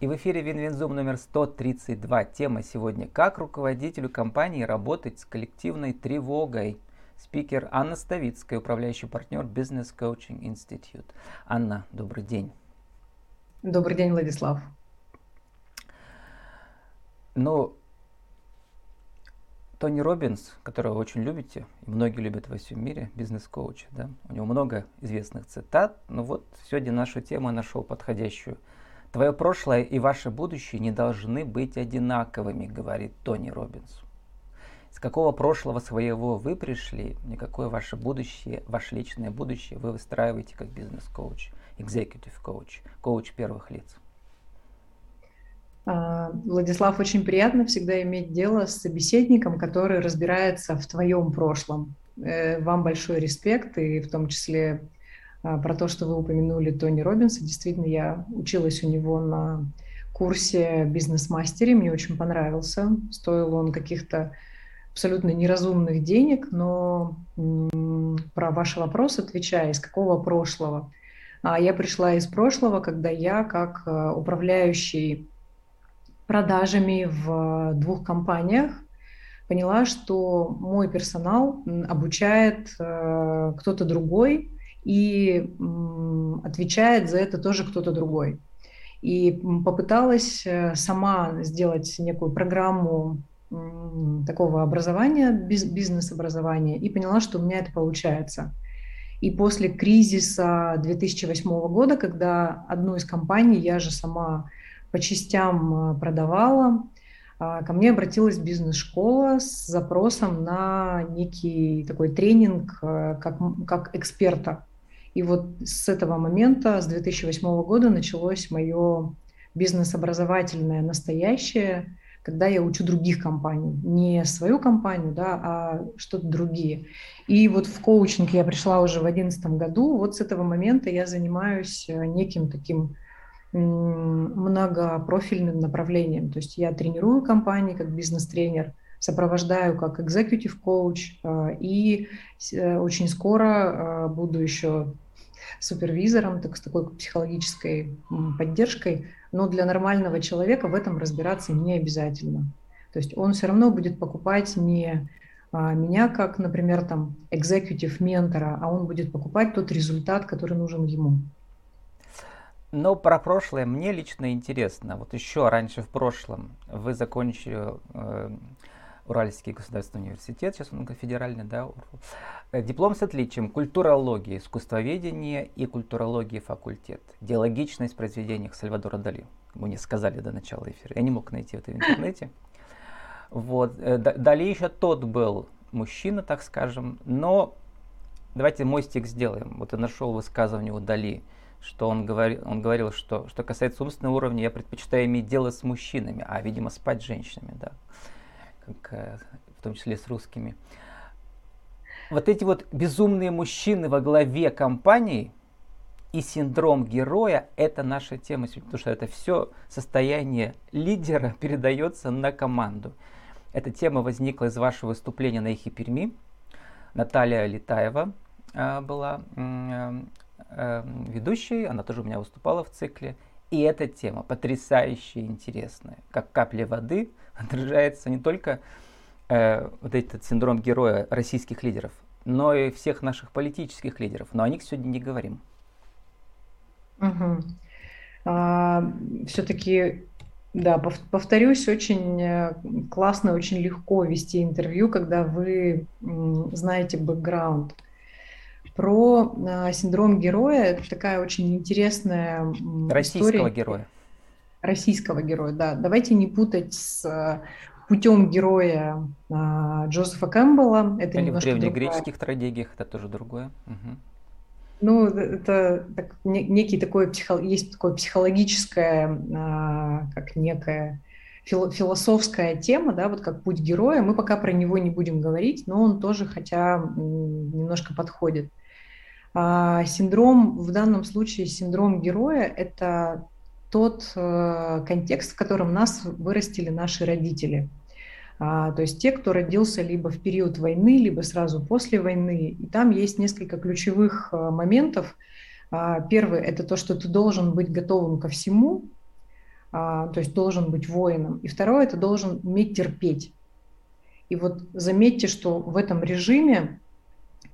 И в эфире Win-Win Zoom номер 132. Тема сегодня «Как руководителю компании работать с коллективной тревогой?» Спикер Анна Ставицкая, управляющий партнер Business Coaching Institute. Анна, добрый день. Добрый день, Владислав. Ну, Тони Робинс, которого вы очень любите, и многие любят во всем мире, бизнес-коуч, да, у него много известных цитат, но вот сегодня нашу тему нашел подходящую – Твое прошлое и ваше будущее не должны быть одинаковыми, говорит Тони Робинс. С какого прошлого своего вы пришли, никакое ваше будущее, ваше личное будущее вы выстраиваете как бизнес-коуч, executive коуч, коуч первых лиц. А, Владислав, очень приятно всегда иметь дело с собеседником, который разбирается в твоем прошлом. Э, вам большой респект, и в том числе про то, что вы упомянули Тони Робинса. Действительно, я училась у него на курсе бизнес-мастере, мне очень понравился. Стоил он каких-то абсолютно неразумных денег, но про ваш вопрос отвечая, из какого прошлого? А я пришла из прошлого, когда я как а, управляющий продажами в двух компаниях поняла, что мой персонал обучает э, кто-то другой, и отвечает за это тоже кто-то другой. И попыталась э, сама сделать некую программу такого образования, бизнес-образования, и поняла, что у меня это получается. И после кризиса 2008 года, когда одну из компаний я же сама по частям э, продавала, а, ко мне обратилась бизнес-школа с запросом на некий такой тренинг э, как, как эксперта. И вот с этого момента, с 2008 года, началось мое бизнес-образовательное настоящее, когда я учу других компаний, не свою компанию, да, а что-то другие. И вот в коучинг я пришла уже в 2011 году. Вот с этого момента я занимаюсь э, неким таким многопрофильным направлением. То есть я тренирую компании как бизнес-тренер, сопровождаю как executive коуч и э, очень скоро э, буду еще супервизором, так с такой психологической поддержкой, но для нормального человека в этом разбираться не обязательно. То есть он все равно будет покупать не а, меня как, например, там executive ментора, а он будет покупать тот результат, который нужен ему. Но про прошлое мне лично интересно. Вот еще раньше в прошлом вы закончили э, Уральский государственный университет, сейчас он федеральный, да, э, диплом с отличием культурологии, искусствоведения и культурологии факультет, диалогичность в произведениях Сальвадора Дали. Мне сказали до начала эфира, я не мог найти это в интернете. Вот. Э, Дали еще тот был мужчина, так скажем, но давайте мой стих сделаем. Вот я нашел высказывание у Дали, что он, говорил, он говорил, что что касается умственного уровня, я предпочитаю иметь дело с мужчинами, а, видимо, спать с женщинами, да как, в том числе с русскими. Вот эти вот безумные мужчины во главе компании и синдром героя – это наша тема, потому что это все состояние лидера передается на команду. Эта тема возникла из вашего выступления на Эхе Перми. Наталья Летаева э, была э, э, ведущей, она тоже у меня выступала в цикле. И эта тема потрясающе интересная. Как капля воды отражается не только э, вот этот синдром героя российских лидеров, но и всех наших политических лидеров. Но о них сегодня не говорим. Угу. А, все-таки, да, повторюсь, очень э, классно, очень легко вести интервью, когда вы знаете бэкграунд. Про э, синдром героя это такая очень интересная Российского история. героя. Российского героя, да. Давайте не путать с э, путем героя э, Джозефа Кэмпбелла. Это Или в древнегреческих трагедиях это тоже другое. Угу. Ну, это так, некий такой психо, есть такое психологическое, как некая философская тема, да, вот как путь героя. Мы пока про него не будем говорить, но он тоже, хотя немножко подходит. А, синдром, в данном случае синдром героя – это тот э, контекст, в котором нас вырастили наши родители. А, то есть те, кто родился либо в период войны, либо сразу после войны. И там есть несколько ключевых э, моментов. А, первый – это то, что ты должен быть готовым ко всему. а, то есть должен быть воином. И второе, это должен уметь терпеть. И вот заметьте, что в этом режиме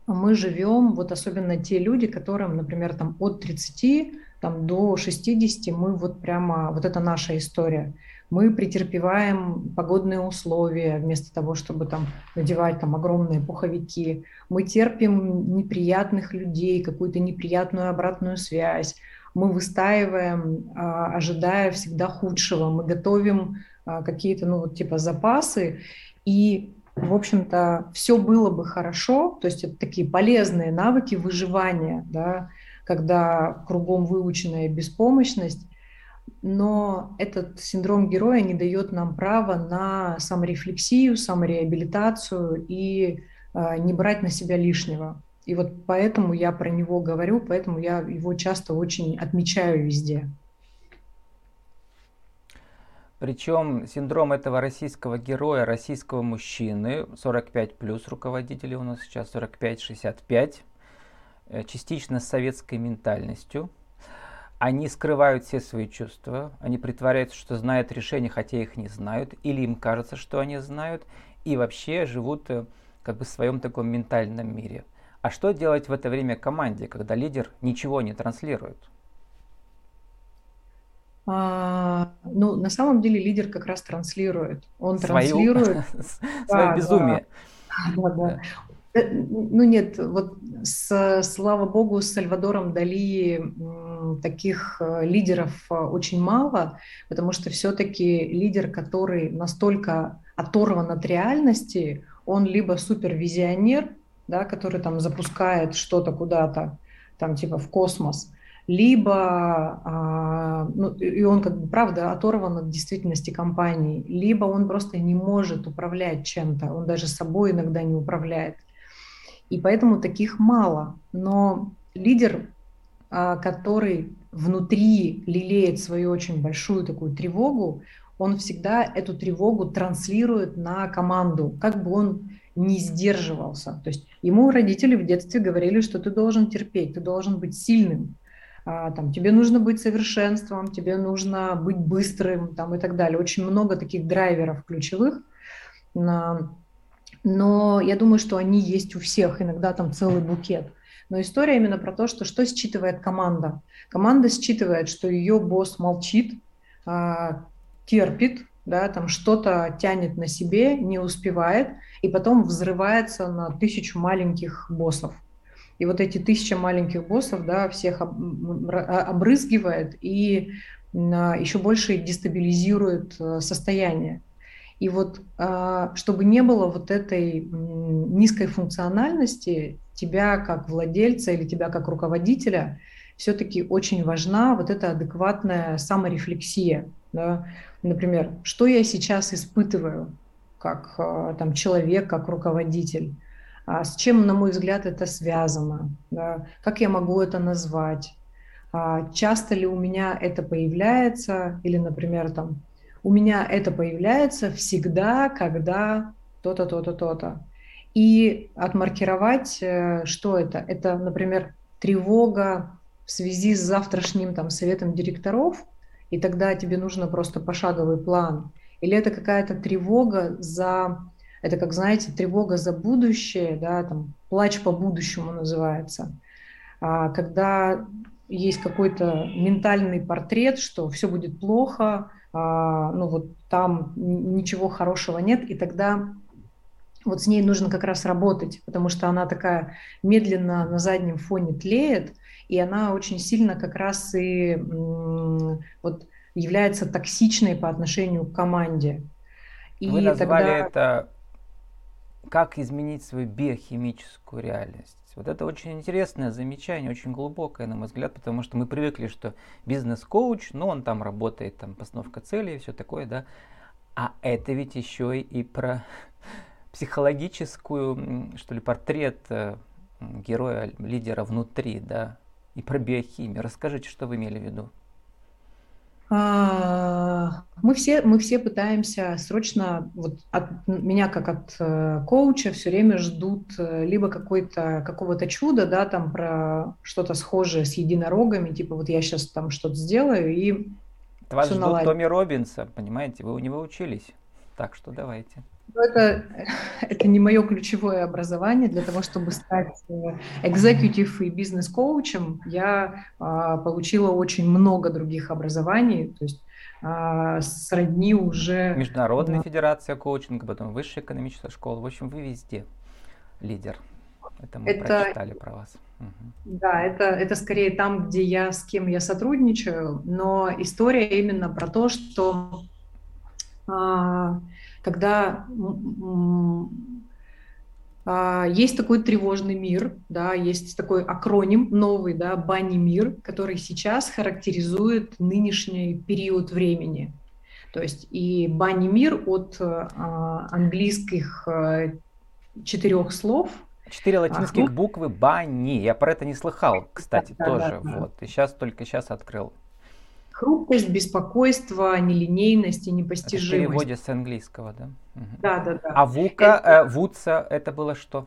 мы живем, вот особенно те люди, которым, например, там от 30 там, до 60, мы вот прямо, вот это наша история. Мы претерпеваем погодные условия вместо того, чтобы там надевать там огромные пуховики. Мы терпим неприятных людей, какую-то неприятную обратную связь. Мы выстаиваем, а, ожидая всегда худшего. Мы готовим а, какие-то, ну, вот типа запасы. И в общем-то, все было бы хорошо, то есть это такие полезные навыки выживания, да, когда кругом выученная беспомощность, но этот синдром героя не дает нам права на саморефлексию, самореабилитацию и э, не брать на себя лишнего. И вот поэтому я про него говорю, поэтому я его часто очень отмечаю везде. Причем синдром этого российского героя, российского мужчины, 45 плюс руководителей у нас сейчас, 45-65, э, частично с советской ментальностью. Они скрывают все свои чувства, они притворяются, что знают решения, хотя их не знают, или им кажется, что они знают, и вообще живут э, как бы в своем таком ментальном мире. А что делать в это время команде, когда лидер ничего не транслирует? А, ну, на самом деле лидер как раз транслирует. Он Свою, транслирует... Свое безумие. Да, да. Э, ну нет, вот с, слава богу, с Сальвадором Дали таких э, лидеров э, очень мало, потому что все-таки лидер, который настолько оторван от реальности, он либо супервизионер, да, который там запускает что-то куда-то, там типа в космос, либо, а, ну, и он как бы, правда, оторван от действительности компании, либо он просто не может управлять чем-то, он даже собой иногда не управляет. И поэтому таких мало. Но лидер, а, который внутри лелеет свою очень большую такую тревогу, он всегда эту тревогу транслирует на команду, как бы он не сдерживался. То есть ему родители в детстве говорили, что ты должен терпеть, ты должен быть сильным, а, там, тебе нужно быть совершенством, тебе нужно быть быстрым там, и так далее. Очень много таких драйверов ключевых. Но я думаю, что они есть у всех, иногда там целый букет. Но история именно про то, что что считывает команда. Команда считывает, что ее босс молчит, а, терпит, да, там что-то тянет на себе, не успевает, и потом взрывается на тысячу маленьких боссов. И вот эти тысяча маленьких боссов, да, всех а, обрызгивает и а, еще больше дестабилизирует э, состояние. И вот а, чтобы не было вот этой низкой функциональности, тебя как владельца или тебя как руководителя, все-таки очень важна вот эта адекватная саморефлексия. Да? Например, что я сейчас испытываю как там, человек, как руководитель? А с чем, на мой взгляд, это связано, да, как я могу это назвать, а часто ли у меня это появляется, или, например, там, у меня это появляется всегда, когда то-то, то-то, то-то. И отмаркировать, э, что это? Это, например, тревога в связи с завтрашним там, советом директоров, и тогда тебе нужно просто пошаговый план. Или это какая-то тревога за это, как знаете, тревога за будущее, да, там, плач по будущему называется. А, когда есть какой-то ментальный портрет, что все будет плохо, ну вот там ничего хорошего нет, и тогда вот с ней нужно как раз работать, потому что она такая медленно на заднем фоне тлеет, и она очень сильно как раз и вот является токсичной по отношению к команде. И Вы назвали тогда... это как изменить свою биохимическую реальность. Вот это очень интересное замечание, очень глубокое, на мой взгляд, потому что мы привыкли, что бизнес-коуч, ну, он там работает, там, постановка целей и все такое, да. А это ведь еще и про психологическую, что ли, портрет э, героя, лидера внутри, да, и про биохимию. Расскажите, что вы имели в виду? А, мы все, мы все пытаемся срочно, вот от меня как от э, коуча все время ждут э, либо какой-то, какого-то чуда, да, там про что-то схожее с единорогами, типа вот я сейчас там что-то сделаю и Вас ждут наладится. Томми Робинса, понимаете, вы у него учились. Так что давайте. Это, это не мое ключевое образование. Для того, чтобы стать экзекутив и бизнес-коучем, я а, получила очень много других образований. То есть а, сродни уже... Международная да. федерация коучинга, потом высшая экономическая школа. В общем, вы везде лидер. Это мы это, прочитали про вас. Угу. Да, это, это скорее там, где я, с кем я сотрудничаю, но история именно про то, что а, когда а, есть такой тревожный мир, да, есть такой акроним новый, да, Бани мир, который сейчас характеризует нынешний период времени. То есть и Бани мир от а, английских а, четырех слов. Четыре латинских а, буквы Бани. Я про это не слыхал, кстати, да, тоже. Да, да. Вот. И сейчас только сейчас открыл. Хрупкость, беспокойство, нелинейность и непостижимость. Это в переводе с английского, да? Угу. Да, да, да. А Вука, это... э, Вуца, это было что?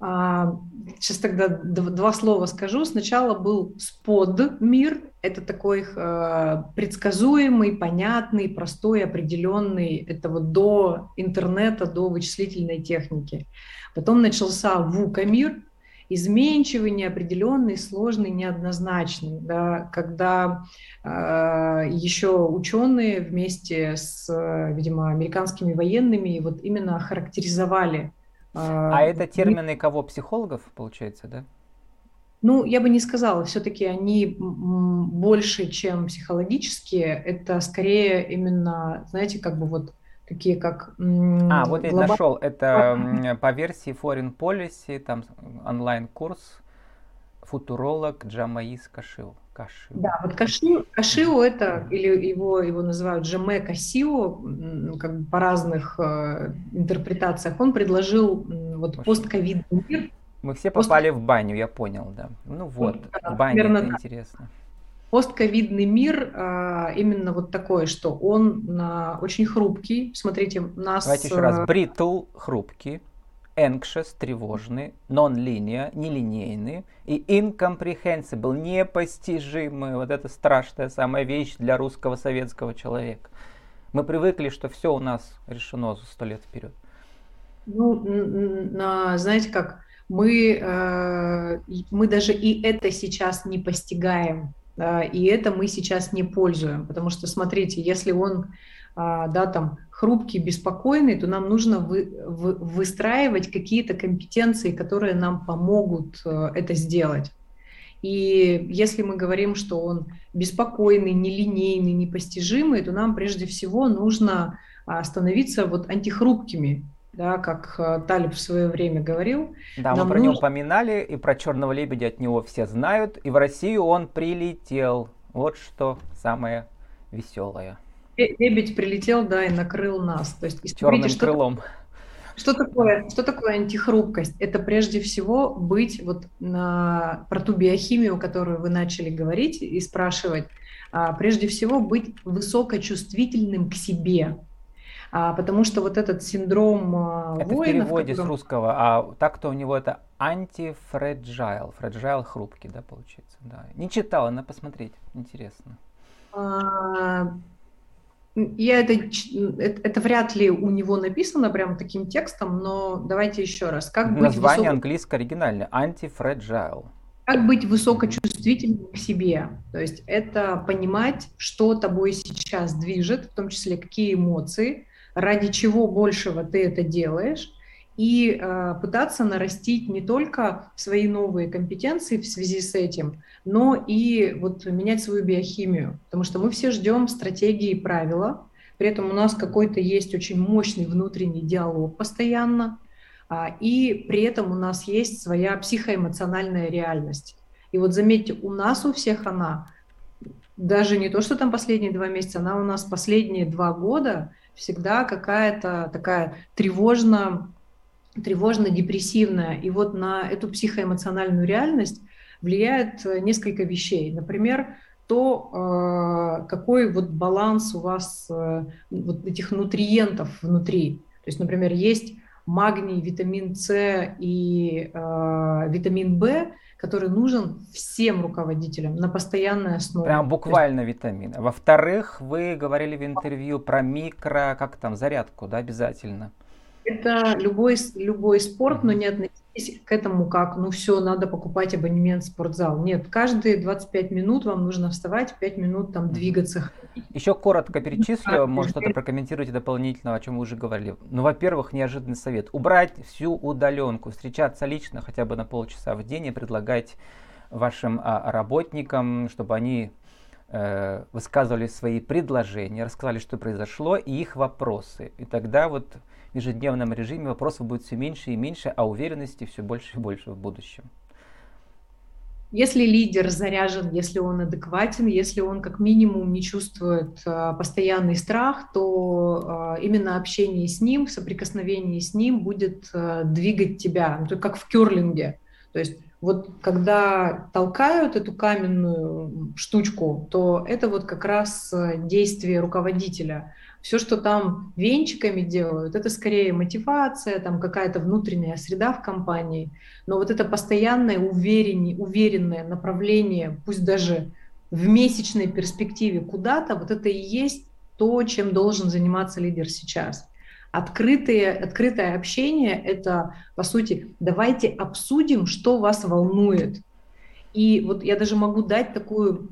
А, сейчас тогда два слова скажу. Сначала был спод мир. Это такой э, предсказуемый, понятный, простой, определенный. Это вот до интернета, до вычислительной техники. Потом начался Вука мир изменчивый, неопределенный, сложный, неоднозначный, да, когда э, еще ученые вместе с, видимо, американскими военными вот именно характеризовали. Э, а это термины кого? Психологов, получается, да? Ну, я бы не сказала, все-таки они больше, чем психологические, это скорее именно, знаете, как бы вот такие как... А, вот я нашел, это по версии Foreign Policy, там онлайн-курс футуролог Джамаис Кашио. Кашио. Да, вот Кашио, Кашио это, или его, его называют Джаме Касио, как бы по разных э, интерпретациях, он предложил вот постковидный мир. Мы все попали Пост... в баню, я понял, да. Ну вот, да, баня, это да. интересно. Постковидный мир а, именно вот такой, что он а, очень хрупкий. Смотрите, нас... Давайте еще раз. Brittle – хрупкий, anxious – тревожный, non-linear – нелинейный и incomprehensible – непостижимый. Вот это страшная самая вещь для русского советского человека. Мы привыкли, что все у нас решено за сто лет вперед. Ну, знаете как, мы, э, мы даже и это сейчас не постигаем и это мы сейчас не пользуем, потому что, смотрите, если он, а, да, там, хрупкий, беспокойный, то нам нужно вы, вы, выстраивать какие-то компетенции, которые нам помогут э, это сделать. И если мы говорим, что он беспокойный, нелинейный, непостижимый, то нам прежде всего нужно а, становиться вот антихрупкими, да, как э, Талиб в свое время говорил. Да, мы про нужно... него упоминали, и про черного лебедя от него все знают, и в Россию он прилетел. Вот что самое веселое. Лебедь прилетел, да, и накрыл нас. То есть, Черным видите, крылом. Что такое, что такое антихрупкость? Это прежде всего быть вот на, про ту биохимию, которую вы начали говорить и спрашивать, а, прежде всего быть высокочувствительным к себе, а, потому что вот этот синдром это воина... в переводе котором... с русского, а так-то у него это антифреджайл, фреджайл хрупкий, да, получается, да. Не читала, надо посмотреть, интересно. А, я это, это, это вряд ли у него написано прям таким текстом, но давайте еще раз. Как Название высок... английское оригинальное, антифреджайл. Как быть высокочувствительным к себе? То есть это понимать, что тобой сейчас движет, в том числе какие эмоции, ради чего большего ты это делаешь, и э, пытаться нарастить не только свои новые компетенции в связи с этим, но и вот менять свою биохимию, потому что мы все ждем стратегии и правила, при этом у нас какой-то есть очень мощный внутренний диалог постоянно, а, и при этом у нас есть своя психоэмоциональная реальность. И вот заметьте, у нас у всех она, даже не то, что там последние два месяца, она у нас последние два года всегда какая-то такая тревожно, тревожно-депрессивная. И вот на эту психоэмоциональную реальность влияет э, несколько вещей. Например, то, э, какой вот баланс у вас э, вот этих нутриентов внутри. То есть, например, есть магний, витамин С и витамин В, который нужен всем руководителям на постоянной основе. Прям буквально есть... витамины. Во-вторых, вы говорили в интервью про микро, как там, зарядку, да, обязательно. Это любой, любой спорт, но не относитесь к этому как, ну все, надо покупать абонемент в спортзал. Нет, каждые 25 минут вам нужно вставать, 5 минут там двигаться. Еще коротко перечислю, может что-то прокомментируйте дополнительно, о чем вы уже говорили. Ну, во-первых, неожиданный совет. Убрать всю удаленку, встречаться лично хотя бы на полчаса в день и предлагать вашим а, работникам, чтобы они э, высказывали свои предложения, рассказали, что произошло, и их вопросы. И тогда вот ежедневном режиме вопросов будет все меньше и меньше, а уверенности все больше и больше в будущем. Если лидер заряжен, если он адекватен, если он как минимум не чувствует э, постоянный страх, то э, именно общение с ним, соприкосновение с ним будет э, двигать тебя, ну, как в кюрлинге. То есть вот когда толкают эту каменную штучку, то это вот как раз э, действие руководителя. Все, что там венчиками делают, это скорее мотивация, там какая-то внутренняя среда в компании. Но вот это постоянное уверенное, уверенное направление, пусть даже в месячной перспективе куда-то, вот это и есть то, чем должен заниматься лидер сейчас. Открытые, открытое общение — это, по сути, давайте обсудим, что вас волнует. И вот я даже могу дать такую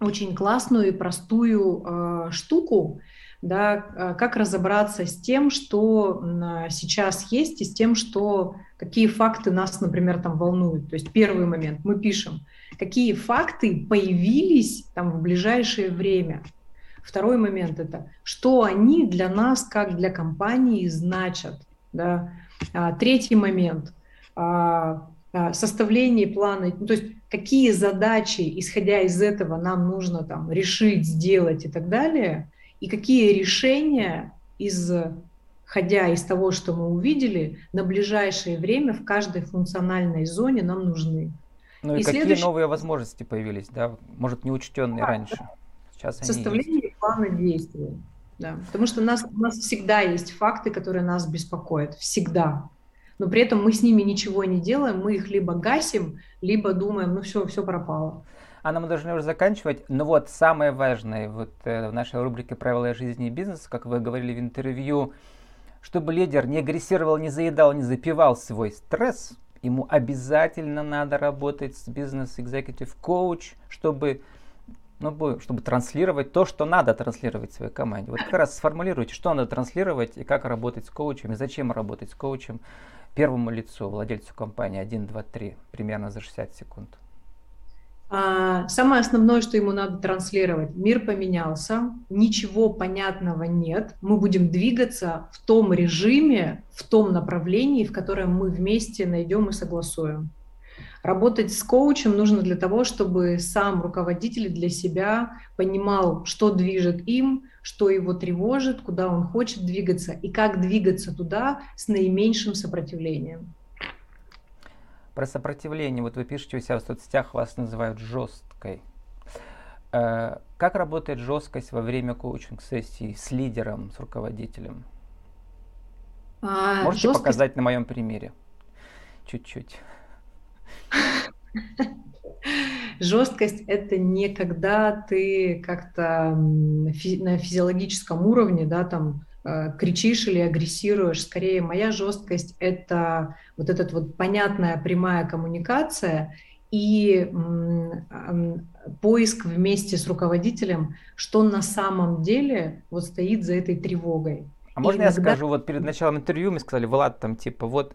очень классную и простую э, штуку, да, а, как разобраться с тем, что сейчас есть, и с тем, что какие факты нас, например, там волнуют. То есть первый момент мы пишем, какие факты появились там в ближайшее время. Второй момент это, что они для нас, как для компании, значат. Да? А, третий момент а, составление плана, ну, то есть какие задачи, исходя из этого, нам нужно там решить, сделать и так далее – и какие решения, исходя из того, что мы увидели, на ближайшее время в каждой функциональной зоне нам нужны. Ну и, и какие следующий... новые возможности появились, да, может, неучтенные да, раньше? Сейчас Составление плана действий. Да. Потому что у нас, у нас всегда есть факты, которые нас беспокоят. Всегда. Но при этом мы с ними ничего не делаем, мы их либо гасим, либо думаем, ну все, все пропало. Анна, мы должны уже заканчивать. Но вот самое важное вот, э, в нашей рубрике «Правила жизни и бизнеса», как вы говорили в интервью, чтобы лидер не агрессировал, не заедал, не запивал свой стресс, ему обязательно надо работать с бизнес-экзекутив коуч, чтобы ну, чтобы транслировать то, что надо транслировать своей команде. Вот как раз сформулируйте, что надо транслировать и как работать с коучем, и зачем работать с коучем первому лицу, владельцу компании 1, 2, 3, примерно за 60 секунд. А, самое основное, что ему надо транслировать, мир поменялся, ничего понятного нет, мы будем двигаться в том режиме, в том направлении, в котором мы вместе найдем и согласуем. Работать с коучем нужно для того, чтобы сам руководитель для себя понимал, что движет им, что его тревожит, куда он хочет двигаться и как двигаться туда с наименьшим сопротивлением. Про сопротивление. Вот вы пишете у себя в соцсетях, вас называют жесткой. Э, как работает жесткость во время коучинг-сессии с лидером, с руководителем? А, Можете жесткость... показать на моем примере? Чуть-чуть. Жесткость – это не когда ты как-то на физиологическом уровне, да, там кричишь или агрессируешь. Скорее, моя жесткость — это вот эта вот понятная прямая коммуникация и поиск вместе с руководителем, что на самом деле вот стоит за этой тревогой. А можно иногда... я скажу, вот перед началом интервью мы сказали, Влад, там типа вот,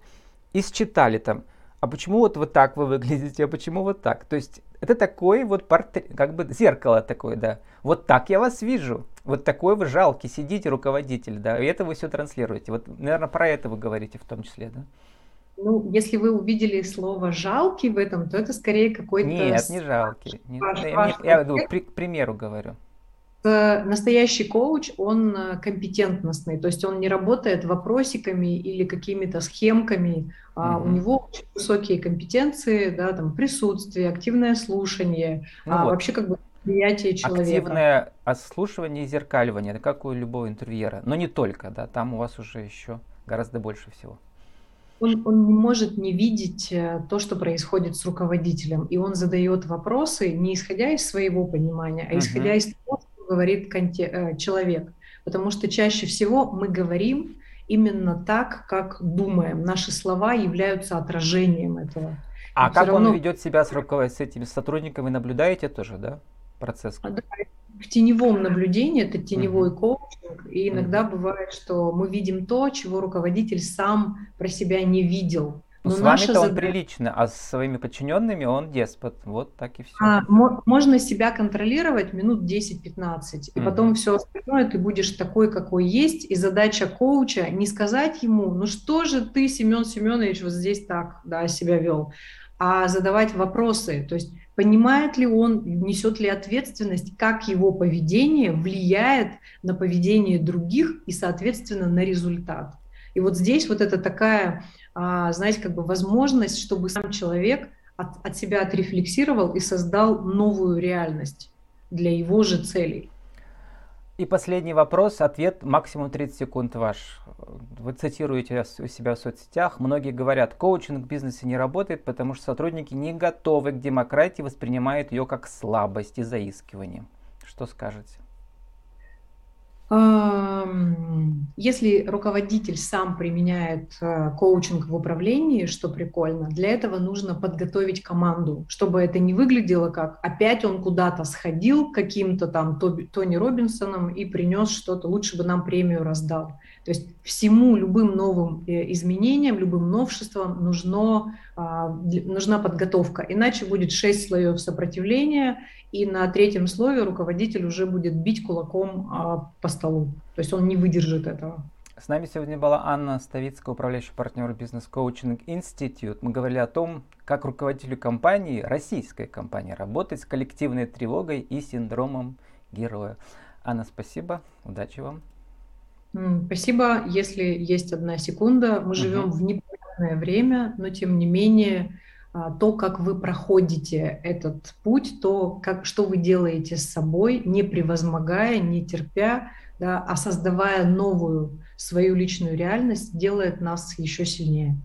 и считали там, а почему вот, вот так вы выглядите, а почему вот так? То есть это такой вот портрет, как бы зеркало такое, да. Вот так я вас вижу. Вот такой вы жалкий, сидите, руководитель, да, и это вы все транслируете. Вот, наверное, про это вы говорите в том числе, да? Ну, если вы увидели слово «жалкий» в этом, то это скорее какой-то... Нет, не жалкий. Нет, ваш, я, ваш я, я, к примеру говорю. Настоящий коуч, он э, компетентностный, то есть он не работает вопросиками или какими-то схемками, а у него очень высокие компетенции, да, там присутствие, активное слушание, ну а вот. вообще как бы восприятие человека. Активное ослушивание и зеркаливание, это как у любого интервьюера, но не только, да, там у вас уже еще гораздо больше всего. он, он не может не видеть э, то, что происходит с руководителем, и он задает вопросы не исходя из своего понимания, а исходя uh-huh. из того, что говорит конте- э, человек. Потому что чаще всего мы говорим именно так, как думаем. Наши слова являются отражением этого. А как равно... он ведет себя с, руковод... с этими сотрудниками, наблюдаете тоже, да, процесс? Да, в теневом наблюдении, это теневой uh-huh. коучинг, и иногда uh-huh. бывает, что мы видим то, чего руководитель сам про себя не видел. Но с вами-то задача... он прилично, а с своими подчиненными он деспот. Вот так и все. А, можно себя контролировать минут 10-15, и mm-hmm. потом все остальное ты будешь такой, какой есть. И задача коуча не сказать ему, ну что же ты, Семен Семенович, вот здесь так да, себя вел, а задавать вопросы. То есть понимает ли он, несет ли ответственность, как его поведение влияет на поведение других и, соответственно, на результат. И вот здесь вот это такая, а, знаете, как бы возможность, чтобы сам человек от, от себя отрефлексировал и создал новую реальность для его же целей. И последний вопрос, ответ максимум 30 секунд ваш. Вы цитируете у себя в соцсетях. Многие говорят, коучинг в бизнесе не работает, потому что сотрудники не готовы к демократии, воспринимают ее как слабость и заискивание. Что скажете? Если руководитель сам применяет э, коучинг в управлении, что прикольно, для этого нужно подготовить команду, чтобы это не выглядело как опять он куда-то сходил каким-то там Тони Робинсоном и принес что-то, лучше бы нам премию раздал. То есть всему, любым новым э, изменениям, любым новшествам нужно, а, нужна подготовка, иначе будет шесть слоев сопротивления, и на третьем слое руководитель уже будет бить кулаком а, по столу. То есть он не выдержит этого. С нами сегодня была Анна Ставицкая, управляющий партнер бизнес-коучинг Институт. Мы говорили о том, как руководителю компании, российской компании, работать с коллективной тревогой и синдромом героя. Анна, спасибо, удачи вам. Спасибо. Если есть одна секунда, мы живем в непонятное время, но тем не менее а, то, как вы проходите этот путь, то, как, что вы делаете с собой, не превозмогая, не терпя, да, а создавая новую свою личную реальность, делает нас еще сильнее.